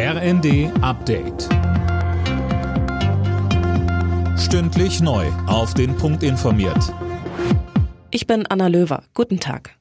RND Update. Stündlich neu. Auf den Punkt informiert. Ich bin Anna Löwer. Guten Tag.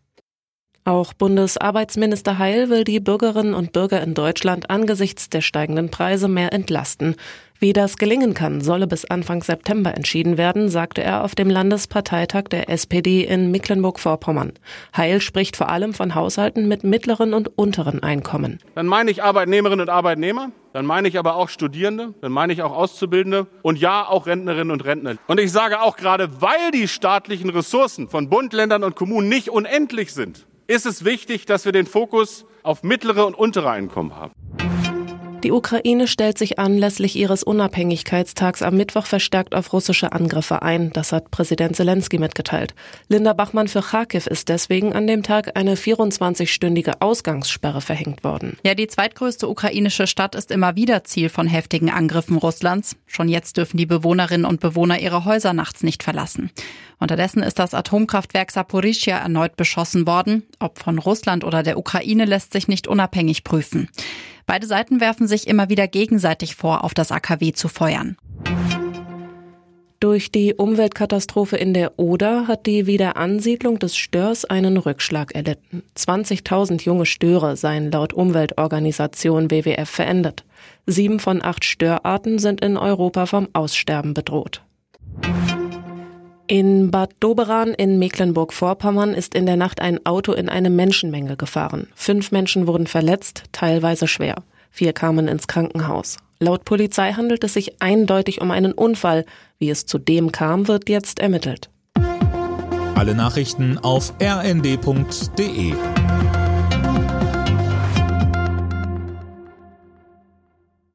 Auch Bundesarbeitsminister Heil will die Bürgerinnen und Bürger in Deutschland angesichts der steigenden Preise mehr entlasten. Wie das gelingen kann, solle bis Anfang September entschieden werden, sagte er auf dem Landesparteitag der SPD in Mecklenburg-Vorpommern. Heil spricht vor allem von Haushalten mit mittleren und unteren Einkommen. Dann meine ich Arbeitnehmerinnen und Arbeitnehmer, dann meine ich aber auch Studierende, dann meine ich auch Auszubildende und ja, auch Rentnerinnen und Rentner. Und ich sage auch gerade, weil die staatlichen Ressourcen von Bund, Ländern und Kommunen nicht unendlich sind, ist es wichtig, dass wir den Fokus auf mittlere und untere Einkommen haben. Die Ukraine stellt sich anlässlich ihres Unabhängigkeitstags am Mittwoch verstärkt auf russische Angriffe ein. Das hat Präsident Zelensky mitgeteilt. Linda Bachmann für Kharkiv ist deswegen an dem Tag eine 24-stündige Ausgangssperre verhängt worden. Ja, die zweitgrößte ukrainische Stadt ist immer wieder Ziel von heftigen Angriffen Russlands. Schon jetzt dürfen die Bewohnerinnen und Bewohner ihre Häuser nachts nicht verlassen. Unterdessen ist das Atomkraftwerk Saporischia erneut beschossen worden. Ob von Russland oder der Ukraine lässt sich nicht unabhängig prüfen. Beide Seiten werfen sich immer wieder gegenseitig vor, auf das AKW zu feuern. Durch die Umweltkatastrophe in der Oder hat die Wiederansiedlung des Störs einen Rückschlag erlitten. 20.000 junge Störe seien laut Umweltorganisation WWF verändert. Sieben von acht Störarten sind in Europa vom Aussterben bedroht. In Bad Doberan in Mecklenburg-Vorpommern ist in der Nacht ein Auto in eine Menschenmenge gefahren. Fünf Menschen wurden verletzt, teilweise schwer. Vier kamen ins Krankenhaus. Laut Polizei handelt es sich eindeutig um einen Unfall. Wie es zu dem kam, wird jetzt ermittelt. Alle Nachrichten auf rnd.de